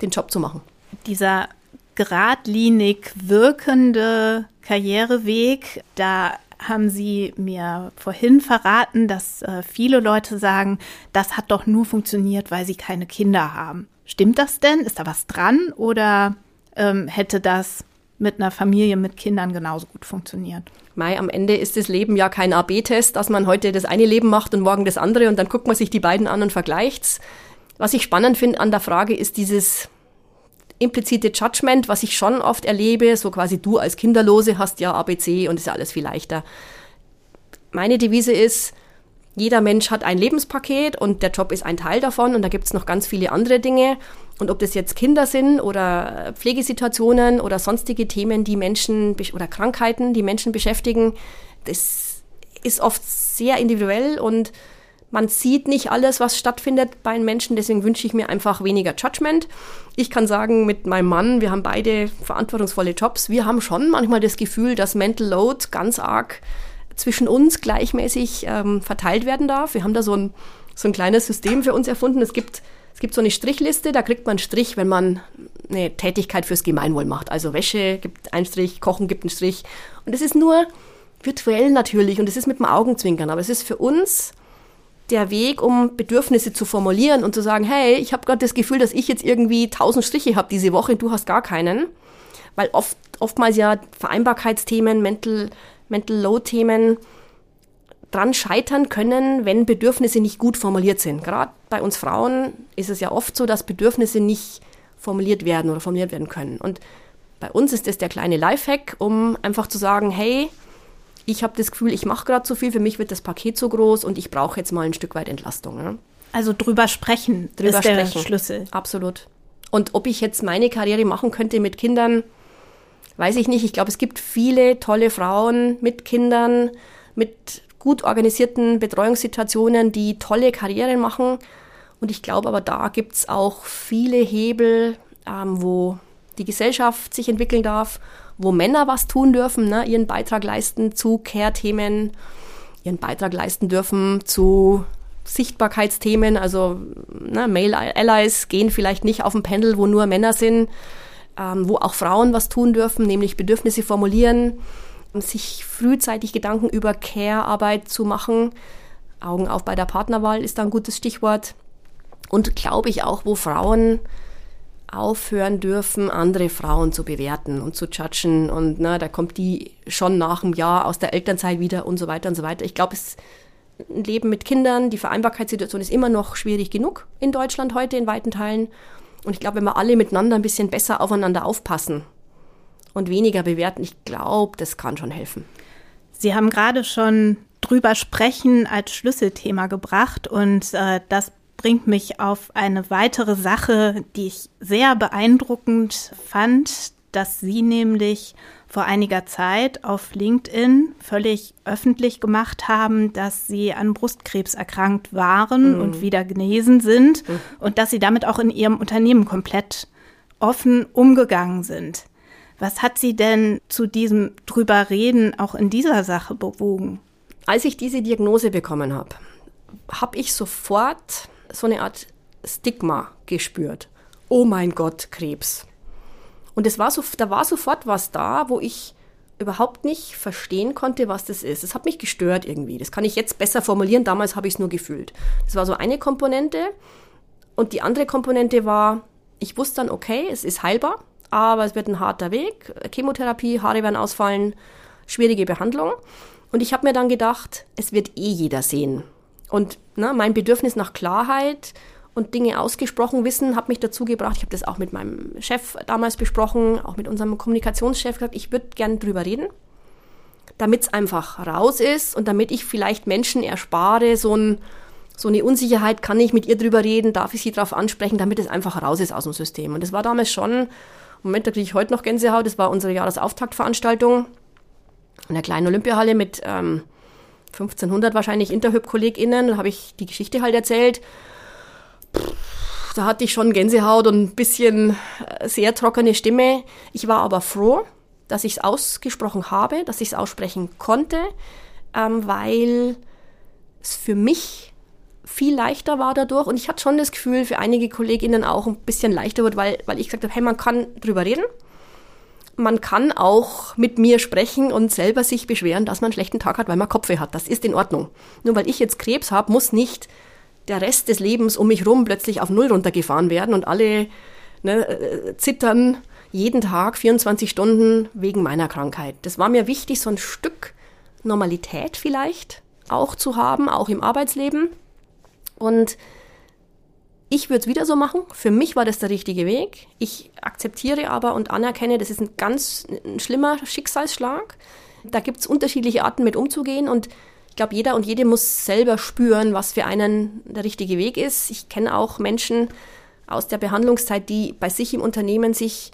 den Job zu machen. Dieser geradlinig wirkende Karriereweg, da haben Sie mir vorhin verraten, dass äh, viele Leute sagen, das hat doch nur funktioniert, weil sie keine Kinder haben. Stimmt das denn? Ist da was dran? Oder ähm, hätte das mit einer Familie mit Kindern genauso gut funktioniert? Mai, am Ende ist das Leben ja kein AB-Test, dass man heute das eine Leben macht und morgen das andere und dann guckt man sich die beiden an und vergleicht's. Was ich spannend finde an der Frage ist dieses implizite Judgment, was ich schon oft erlebe, so quasi du als Kinderlose hast ja ABC und ist ja alles viel leichter. Meine Devise ist, jeder Mensch hat ein Lebenspaket und der Job ist ein Teil davon und da gibt es noch ganz viele andere Dinge. Und ob das jetzt Kinder sind oder Pflegesituationen oder sonstige Themen, die Menschen oder Krankheiten, die Menschen beschäftigen, das ist oft sehr individuell und man sieht nicht alles, was stattfindet bei den Menschen, deswegen wünsche ich mir einfach weniger Judgment. Ich kann sagen, mit meinem Mann, wir haben beide verantwortungsvolle Jobs, wir haben schon manchmal das Gefühl, dass Mental Load ganz arg zwischen uns gleichmäßig ähm, verteilt werden darf. Wir haben da so ein, so ein kleines System für uns erfunden. Es gibt, es gibt so eine Strichliste, da kriegt man einen Strich, wenn man eine Tätigkeit fürs Gemeinwohl macht. Also Wäsche gibt einen Strich, Kochen gibt einen Strich. Und es ist nur virtuell natürlich und es ist mit dem Augenzwinkern, aber es ist für uns der Weg, um Bedürfnisse zu formulieren und zu sagen, hey, ich habe gerade das Gefühl, dass ich jetzt irgendwie tausend Striche habe diese Woche, du hast gar keinen. Weil oft, oftmals ja Vereinbarkeitsthemen, Mental, Mental Load-Themen dran scheitern können, wenn Bedürfnisse nicht gut formuliert sind. Gerade bei uns Frauen ist es ja oft so, dass Bedürfnisse nicht formuliert werden oder formuliert werden können. Und bei uns ist das der kleine Lifehack, um einfach zu sagen, hey, ich habe das Gefühl, ich mache gerade zu viel, für mich wird das Paket zu groß und ich brauche jetzt mal ein Stück weit Entlastung. Ja. Also drüber sprechen drüber ist der Schlüssel. Absolut. Und ob ich jetzt meine Karriere machen könnte mit Kindern, weiß ich nicht. Ich glaube, es gibt viele tolle Frauen mit Kindern, mit gut organisierten Betreuungssituationen, die tolle Karrieren machen. Und ich glaube aber, da gibt es auch viele Hebel, ähm, wo die Gesellschaft sich entwickeln darf wo Männer was tun dürfen, ne, ihren Beitrag leisten zu Care-Themen, ihren Beitrag leisten dürfen zu Sichtbarkeitsthemen, also ne, Male Allies gehen vielleicht nicht auf ein Panel, wo nur Männer sind, ähm, wo auch Frauen was tun dürfen, nämlich Bedürfnisse formulieren, sich frühzeitig Gedanken über Care-Arbeit zu machen. Augen auf bei der Partnerwahl ist da ein gutes Stichwort. Und glaube ich auch, wo Frauen aufhören dürfen, andere Frauen zu bewerten und zu judgen. Und na, da kommt die schon nach einem Jahr aus der Elternzeit wieder und so weiter und so weiter. Ich glaube, es ein Leben mit Kindern, die Vereinbarkeitssituation ist immer noch schwierig genug in Deutschland heute in weiten Teilen. Und ich glaube, wenn wir alle miteinander ein bisschen besser aufeinander aufpassen und weniger bewerten, ich glaube, das kann schon helfen. Sie haben gerade schon drüber sprechen als Schlüsselthema gebracht und äh, das bringt mich auf eine weitere Sache, die ich sehr beeindruckend fand, dass Sie nämlich vor einiger Zeit auf LinkedIn völlig öffentlich gemacht haben, dass Sie an Brustkrebs erkrankt waren mhm. und wieder genesen sind mhm. und dass Sie damit auch in Ihrem Unternehmen komplett offen umgegangen sind. Was hat Sie denn zu diesem drüber reden auch in dieser Sache bewogen? Als ich diese Diagnose bekommen habe, habe ich sofort so eine Art Stigma gespürt. Oh mein Gott, Krebs. Und es war so, da war sofort was da, wo ich überhaupt nicht verstehen konnte, was das ist. Es hat mich gestört irgendwie. Das kann ich jetzt besser formulieren. Damals habe ich es nur gefühlt. Das war so eine Komponente. Und die andere Komponente war, ich wusste dann, okay, es ist heilbar, aber es wird ein harter Weg. Chemotherapie, Haare werden ausfallen, schwierige Behandlung. Und ich habe mir dann gedacht, es wird eh jeder sehen Und ne, mein Bedürfnis nach Klarheit und Dinge ausgesprochen wissen hat mich dazu gebracht. Ich habe das auch mit meinem Chef damals besprochen, auch mit unserem Kommunikationschef gesagt, ich würde gern drüber reden, damit es einfach raus ist und damit ich vielleicht Menschen erspare, so, ein, so eine Unsicherheit, kann ich mit ihr drüber reden, darf ich sie darauf ansprechen, damit es einfach raus ist aus dem System. Und das war damals schon, Moment, da kriege ich heute noch Gänsehaut, das war unsere Jahresauftaktveranstaltung in der kleinen Olympiahalle mit ähm, 1500 wahrscheinlich Interhyp-KollegInnen, da habe ich die Geschichte halt erzählt. Da hatte ich schon Gänsehaut und ein bisschen äh, sehr trockene Stimme. Ich war aber froh, dass ich es ausgesprochen habe, dass ich es aussprechen konnte, ähm, weil es für mich viel leichter war dadurch und ich hatte schon das Gefühl, für einige KollegInnen auch ein bisschen leichter wird, weil, weil ich gesagt habe, hey, man kann drüber reden man kann auch mit mir sprechen und selber sich beschweren, dass man einen schlechten Tag hat, weil man Kopfweh hat. Das ist in Ordnung. Nur weil ich jetzt Krebs habe, muss nicht der Rest des Lebens um mich rum plötzlich auf Null runtergefahren werden und alle ne, äh, zittern jeden Tag 24 Stunden wegen meiner Krankheit. Das war mir wichtig, so ein Stück Normalität vielleicht auch zu haben, auch im Arbeitsleben. Und ich würde es wieder so machen. Für mich war das der richtige Weg. Ich akzeptiere aber und anerkenne, das ist ein ganz ein schlimmer Schicksalsschlag. Da gibt es unterschiedliche Arten mit umzugehen und ich glaube, jeder und jede muss selber spüren, was für einen der richtige Weg ist. Ich kenne auch Menschen aus der Behandlungszeit, die bei sich im Unternehmen sich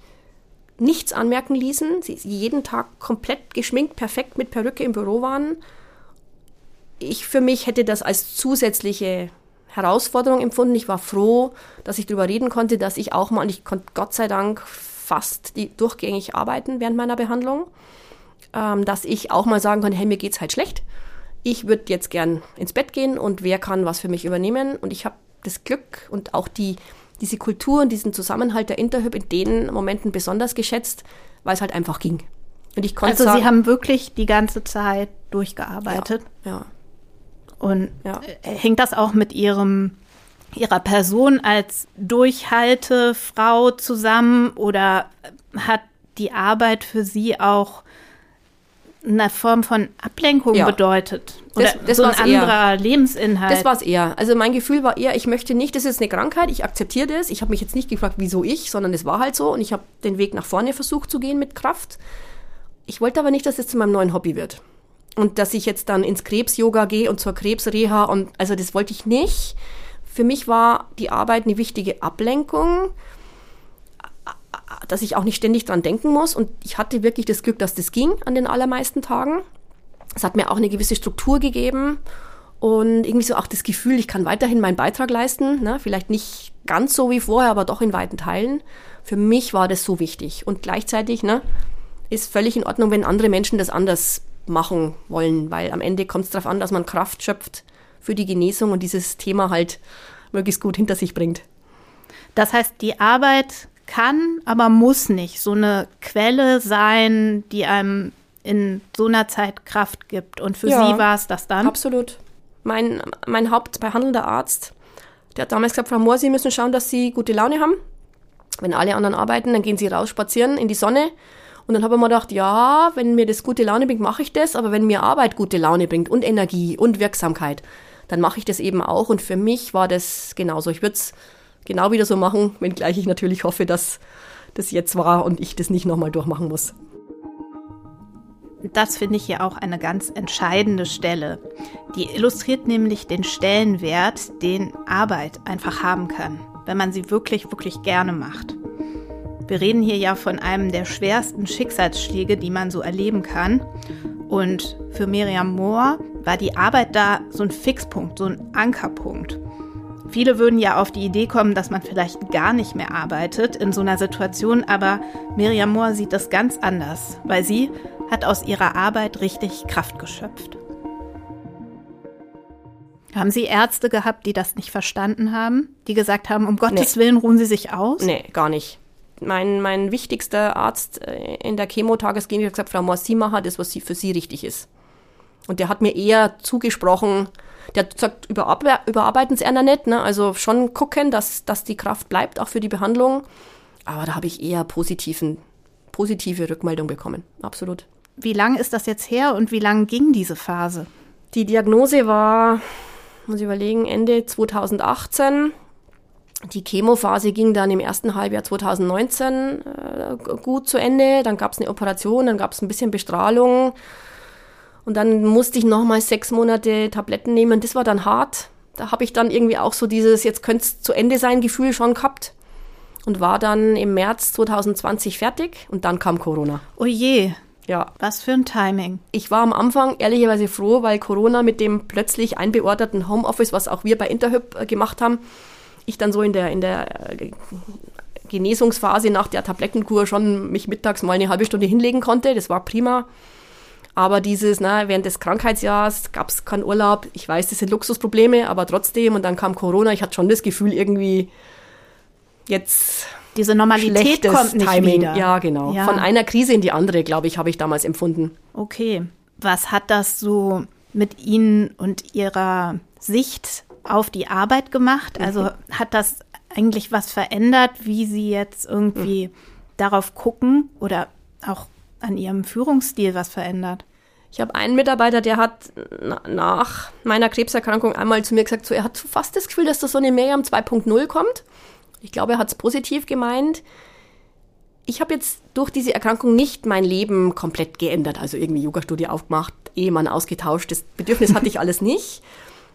nichts anmerken ließen, sie jeden Tag komplett geschminkt, perfekt mit Perücke im Büro waren. Ich für mich hätte das als zusätzliche Herausforderung empfunden. Ich war froh, dass ich darüber reden konnte, dass ich auch mal, und ich konnte Gott sei Dank fast die, durchgängig arbeiten während meiner Behandlung, ähm, dass ich auch mal sagen konnte, hey, mir geht's halt schlecht. Ich würde jetzt gern ins Bett gehen und wer kann was für mich übernehmen? Und ich habe das Glück und auch die, diese Kultur und diesen Zusammenhalt der Interhyp in den Momenten besonders geschätzt, weil es halt einfach ging. Und ich konnte also sagen, Sie haben wirklich die ganze Zeit durchgearbeitet. ja. ja. Und ja. Äh, hängt das auch mit ihrem ihrer Person als Durchhaltefrau zusammen oder hat die Arbeit für sie auch eine Form von Ablenkung ja. bedeutet? Oder das, das so ein anderer eher. Lebensinhalt? Das war es eher. Also mein Gefühl war eher, ich möchte nicht, das ist eine Krankheit, ich akzeptiere das. Ich habe mich jetzt nicht gefragt, wieso ich, sondern es war halt so und ich habe den Weg nach vorne versucht zu gehen mit Kraft. Ich wollte aber nicht, dass es zu meinem neuen Hobby wird und dass ich jetzt dann ins Krebs-Yoga gehe und zur Krebsreha und also das wollte ich nicht. Für mich war die Arbeit eine wichtige Ablenkung, dass ich auch nicht ständig dran denken muss und ich hatte wirklich das Glück, dass das ging an den allermeisten Tagen. Es hat mir auch eine gewisse Struktur gegeben und irgendwie so auch das Gefühl, ich kann weiterhin meinen Beitrag leisten, ne? vielleicht nicht ganz so wie vorher, aber doch in weiten Teilen. Für mich war das so wichtig und gleichzeitig ne, ist völlig in Ordnung, wenn andere Menschen das anders machen wollen, weil am Ende kommt es darauf an, dass man Kraft schöpft für die Genesung und dieses Thema halt möglichst gut hinter sich bringt. Das heißt, die Arbeit kann, aber muss nicht so eine Quelle sein, die einem in so einer Zeit Kraft gibt. Und für ja, Sie war es das dann? Absolut. Mein, mein hauptbehandelnder Arzt, der hat damals gesagt, Frau Mohr, Sie müssen schauen, dass Sie gute Laune haben. Wenn alle anderen arbeiten, dann gehen Sie raus spazieren in die Sonne und dann habe ich mir gedacht, ja, wenn mir das gute Laune bringt, mache ich das, aber wenn mir Arbeit gute Laune bringt und Energie und Wirksamkeit, dann mache ich das eben auch. Und für mich war das genauso. Ich würde es genau wieder so machen, wenngleich ich natürlich hoffe, dass das jetzt war und ich das nicht nochmal durchmachen muss. Das finde ich hier auch eine ganz entscheidende Stelle. Die illustriert nämlich den Stellenwert, den Arbeit einfach haben kann, wenn man sie wirklich, wirklich gerne macht. Wir reden hier ja von einem der schwersten Schicksalsschläge, die man so erleben kann. Und für Miriam Mohr war die Arbeit da so ein Fixpunkt, so ein Ankerpunkt. Viele würden ja auf die Idee kommen, dass man vielleicht gar nicht mehr arbeitet in so einer Situation, aber Miriam Mohr sieht das ganz anders, weil sie hat aus ihrer Arbeit richtig Kraft geschöpft. Haben Sie Ärzte gehabt, die das nicht verstanden haben? Die gesagt haben, um Gottes nee. Willen ruhen Sie sich aus? Nee, gar nicht mein, mein wichtigster Arzt äh, in der Chemotagesgene hat gesagt, Frau Mohr, Sie machen das, was für Sie richtig ist. Und der hat mir eher zugesprochen, der hat gesagt, überarbe überarbeiten Sie einer nicht, ne? also schon gucken, dass, dass die Kraft bleibt, auch für die Behandlung. Aber da habe ich eher positiven, positive Rückmeldung bekommen, absolut. Wie lang ist das jetzt her und wie lang ging diese Phase? Die Diagnose war muss ich überlegen, Ende 2018. Die Chemophase ging dann im ersten Halbjahr 2019 äh, gut zu Ende. Dann gab es eine Operation, dann gab es ein bisschen Bestrahlung. Und dann musste ich nochmal sechs Monate Tabletten nehmen. Das war dann hart. Da habe ich dann irgendwie auch so dieses, jetzt könnte es zu Ende sein, Gefühl schon gehabt. Und war dann im März 2020 fertig und dann kam Corona. Oh je. Ja. Was für ein Timing. Ich war am Anfang ehrlicherweise froh, weil Corona mit dem plötzlich einbeorderten Homeoffice, was auch wir bei Interhyp äh, gemacht haben, ich dann so in der, in der äh, Genesungsphase nach der Tablettenkur schon mich mittags mal eine halbe Stunde hinlegen konnte. Das war prima. Aber dieses, na, während des Krankheitsjahres gab es keinen Urlaub. Ich weiß, das sind Luxusprobleme, aber trotzdem. Und dann kam Corona. Ich hatte schon das Gefühl, irgendwie jetzt diese Normalität kommt nicht Timing. wieder. Ja, genau. Ja. Von einer Krise in die andere, glaube ich, habe ich damals empfunden. Okay. Was hat das so mit Ihnen und Ihrer Sicht auf die Arbeit gemacht? Also mhm. hat das eigentlich was verändert, wie Sie jetzt irgendwie mhm. darauf gucken oder auch an Ihrem Führungsstil was verändert? Ich habe einen Mitarbeiter, der hat nach meiner Krebserkrankung einmal zu mir gesagt, so, er hat fast das Gefühl, dass da so eine Miriam 2.0 kommt. Ich glaube, er hat es positiv gemeint. Ich habe jetzt durch diese Erkrankung nicht mein Leben komplett geändert, also irgendwie Yoga-Studie aufgemacht, Ehemann ausgetauscht. Das Bedürfnis hatte ich alles nicht.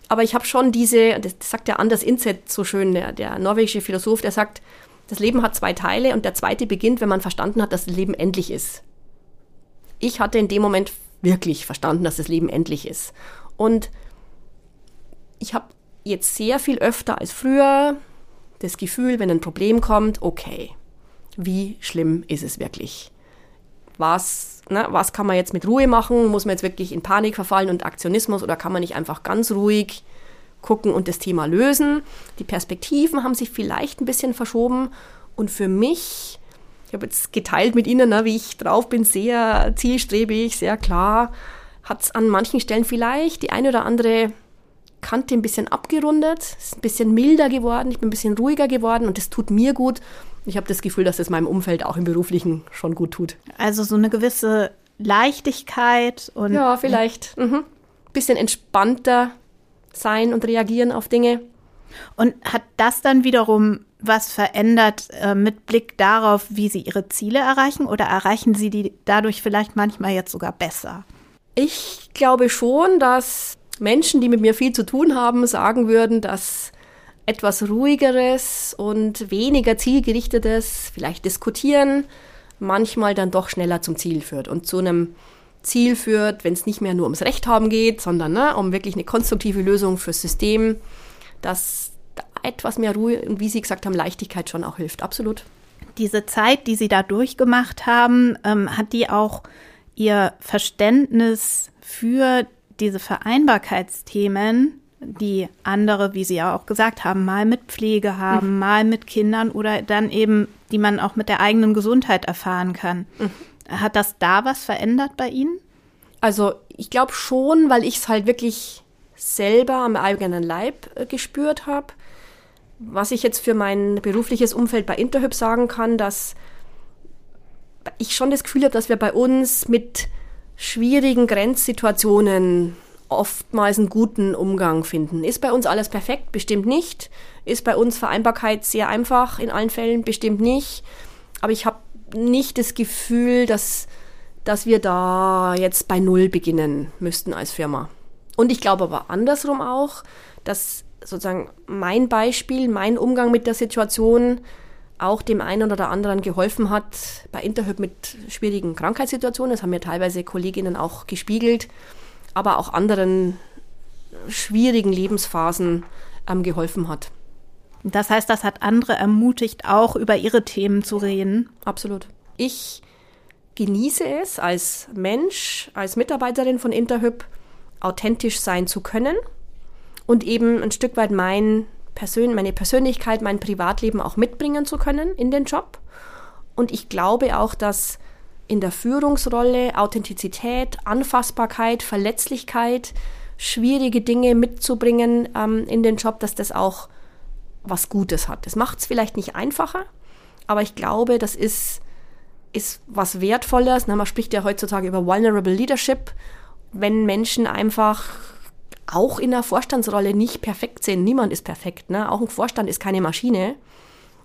Aber ich habe schon diese, das sagt der Anders Inset so schön, der, der norwegische Philosoph, der sagt, das Leben hat zwei Teile und der zweite beginnt, wenn man verstanden hat, dass das Leben endlich ist. Ich hatte in dem Moment wirklich verstanden, dass das Leben endlich ist. Und ich habe jetzt sehr viel öfter als früher das Gefühl, wenn ein Problem kommt, okay, wie schlimm ist es wirklich? Was, ne, was kann man jetzt mit Ruhe machen? Muss man jetzt wirklich in Panik verfallen und Aktionismus oder kann man nicht einfach ganz ruhig gucken und das Thema lösen? Die Perspektiven haben sich vielleicht ein bisschen verschoben und für mich, ich habe jetzt geteilt mit Ihnen, ne, wie ich drauf bin, sehr zielstrebig, sehr klar, hat es an manchen Stellen vielleicht die eine oder andere Kante ein bisschen abgerundet, ist ein bisschen milder geworden, ich bin ein bisschen ruhiger geworden und das tut mir gut. Ich habe das Gefühl, dass es meinem Umfeld auch im beruflichen schon gut tut. Also so eine gewisse Leichtigkeit und ja, vielleicht mhm. bisschen entspannter sein und reagieren auf Dinge. Und hat das dann wiederum was verändert äh, mit Blick darauf, wie Sie Ihre Ziele erreichen oder erreichen Sie die dadurch vielleicht manchmal jetzt sogar besser? Ich glaube schon, dass Menschen, die mit mir viel zu tun haben, sagen würden, dass etwas ruhigeres und weniger zielgerichtetes, vielleicht diskutieren, manchmal dann doch schneller zum Ziel führt und zu einem Ziel führt, wenn es nicht mehr nur ums Recht haben geht, sondern ne, um wirklich eine konstruktive Lösung fürs System, dass etwas mehr Ruhe und wie Sie gesagt haben, Leichtigkeit schon auch hilft. Absolut. Diese Zeit, die Sie da durchgemacht haben, ähm, hat die auch Ihr Verständnis für diese Vereinbarkeitsthemen, die andere, wie Sie ja auch gesagt haben, mal mit Pflege haben, mhm. mal mit Kindern oder dann eben, die man auch mit der eigenen Gesundheit erfahren kann. Mhm. Hat das da was verändert bei Ihnen? Also ich glaube schon, weil ich es halt wirklich selber am eigenen Leib äh, gespürt habe. Was ich jetzt für mein berufliches Umfeld bei Interhyp sagen kann, dass ich schon das Gefühl habe, dass wir bei uns mit schwierigen Grenzsituationen oftmals einen guten Umgang finden. Ist bei uns alles perfekt? Bestimmt nicht. Ist bei uns Vereinbarkeit sehr einfach in allen Fällen? Bestimmt nicht. Aber ich habe nicht das Gefühl, dass, dass wir da jetzt bei Null beginnen müssten als Firma. Und ich glaube aber andersrum auch, dass sozusagen mein Beispiel, mein Umgang mit der Situation auch dem einen oder anderen geholfen hat bei Interhyp mit schwierigen Krankheitssituationen. Das haben mir teilweise Kolleginnen auch gespiegelt, aber auch anderen schwierigen Lebensphasen ähm, geholfen hat. Das heißt, das hat andere ermutigt, auch über ihre Themen zu reden. Absolut. Ich genieße es als Mensch, als Mitarbeiterin von Interhyp, authentisch sein zu können und eben ein Stück weit mein Persön meine Persönlichkeit, mein Privatleben auch mitbringen zu können in den Job. Und ich glaube auch, dass in der Führungsrolle Authentizität, Anfassbarkeit, Verletzlichkeit, schwierige Dinge mitzubringen ähm, in den Job, dass das auch was Gutes hat. Das macht es vielleicht nicht einfacher, aber ich glaube, das ist, ist was Wertvolles. Na, man spricht ja heutzutage über Vulnerable Leadership, wenn Menschen einfach auch in der Vorstandsrolle nicht perfekt sind. Niemand ist perfekt. Ne? Auch ein Vorstand ist keine Maschine.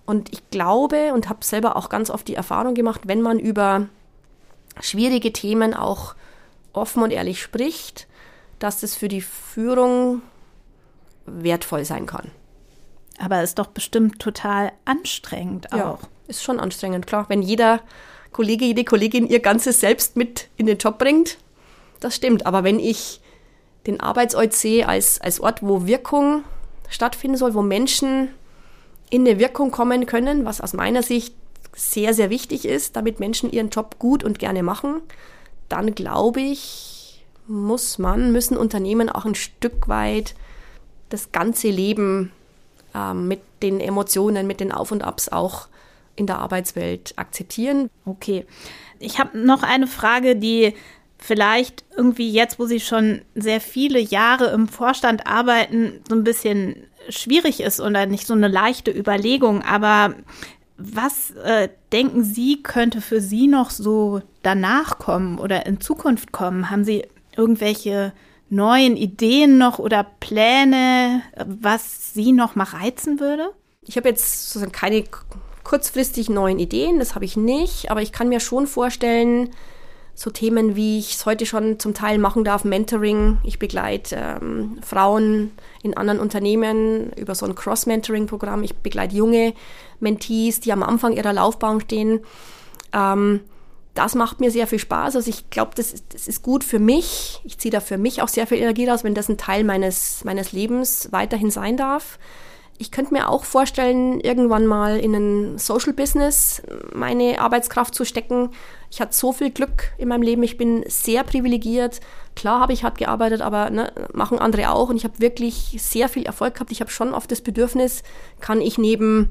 Und ich glaube und habe selber auch ganz oft die Erfahrung gemacht, wenn man über schwierige Themen auch offen und ehrlich spricht, dass das für die Führung wertvoll sein kann. Aber ist doch bestimmt total anstrengend auch. Ja, ist schon anstrengend, klar. Wenn jeder Kollege, jede Kollegin ihr ganzes Selbst mit in den Job bringt, das stimmt. Aber wenn ich den Arbeitsort sehe als, als Ort, wo Wirkung stattfinden soll, wo Menschen in eine Wirkung kommen können, was aus meiner Sicht sehr, sehr wichtig ist, damit Menschen ihren Job gut und gerne machen, dann glaube ich, muss man, müssen Unternehmen auch ein Stück weit das ganze Leben äh, mit den Emotionen, mit den Auf und Abs auch in der Arbeitswelt akzeptieren. Okay. Ich habe noch eine Frage, die vielleicht irgendwie jetzt, wo Sie schon sehr viele Jahre im Vorstand arbeiten, so ein bisschen schwierig ist oder nicht so eine leichte Überlegung. Aber was äh, denken Sie, könnte für Sie noch so danach kommen oder in Zukunft kommen? Haben Sie irgendwelche neuen Ideen noch oder Pläne, was Sie noch mal reizen würde? Ich habe jetzt keine kurzfristig neuen Ideen, das habe ich nicht, aber ich kann mir schon vorstellen, so Themen, wie ich es heute schon zum Teil machen darf, Mentoring. Ich begleite ähm, Frauen in anderen Unternehmen über so ein Cross-Mentoring-Programm. Ich begleite junge Mentees, die am Anfang ihrer Laufbahn stehen. Ähm, das macht mir sehr viel Spaß. Also ich glaube, das, das, ist gut für mich. Ich ziehe da für mich auch sehr viel Energie raus, wenn das ein Teil meines, meines Lebens weiterhin sein darf. Ich könnte mir auch vorstellen, irgendwann mal in ein Social Business meine Arbeitskraft zu stecken. Ich hatte so viel Glück in meinem Leben. Ich bin sehr privilegiert. Klar habe ich hart gearbeitet, aber ne, machen andere auch. Und ich habe wirklich sehr viel Erfolg gehabt. Ich habe schon oft das Bedürfnis, kann ich neben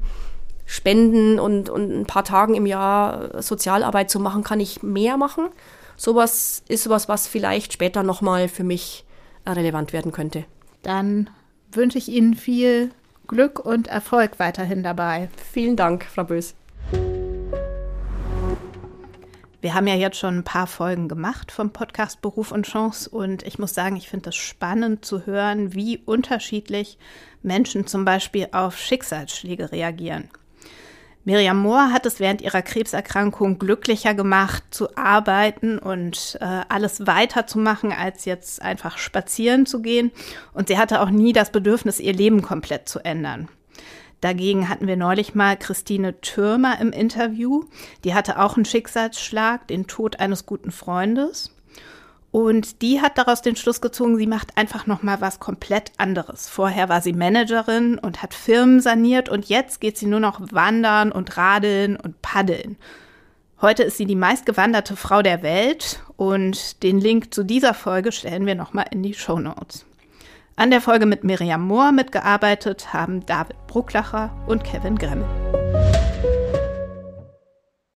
Spenden und, und ein paar Tagen im Jahr Sozialarbeit zu machen, kann ich mehr machen. Sowas ist sowas, was vielleicht später nochmal für mich relevant werden könnte. Dann wünsche ich Ihnen viel Glück und Erfolg weiterhin dabei. Vielen Dank, Frau Bös. Wir haben ja jetzt schon ein paar Folgen gemacht vom Podcast Beruf und Chance und ich muss sagen, ich finde es spannend zu hören, wie unterschiedlich Menschen zum Beispiel auf Schicksalsschläge reagieren. Miriam Mohr hat es während ihrer Krebserkrankung glücklicher gemacht, zu arbeiten und äh, alles weiterzumachen, als jetzt einfach spazieren zu gehen. Und sie hatte auch nie das Bedürfnis, ihr Leben komplett zu ändern. Dagegen hatten wir neulich mal Christine Türmer im Interview. Die hatte auch einen Schicksalsschlag, den Tod eines guten Freundes. Und die hat daraus den Schluss gezogen, sie macht einfach noch mal was komplett anderes. Vorher war sie Managerin und hat Firmen saniert und jetzt geht sie nur noch wandern und radeln und paddeln. Heute ist sie die meistgewanderte Frau der Welt und den Link zu dieser Folge stellen wir noch mal in die Show Notes. An der Folge mit Miriam Mohr mitgearbeitet haben David Brucklacher und Kevin Gremmel.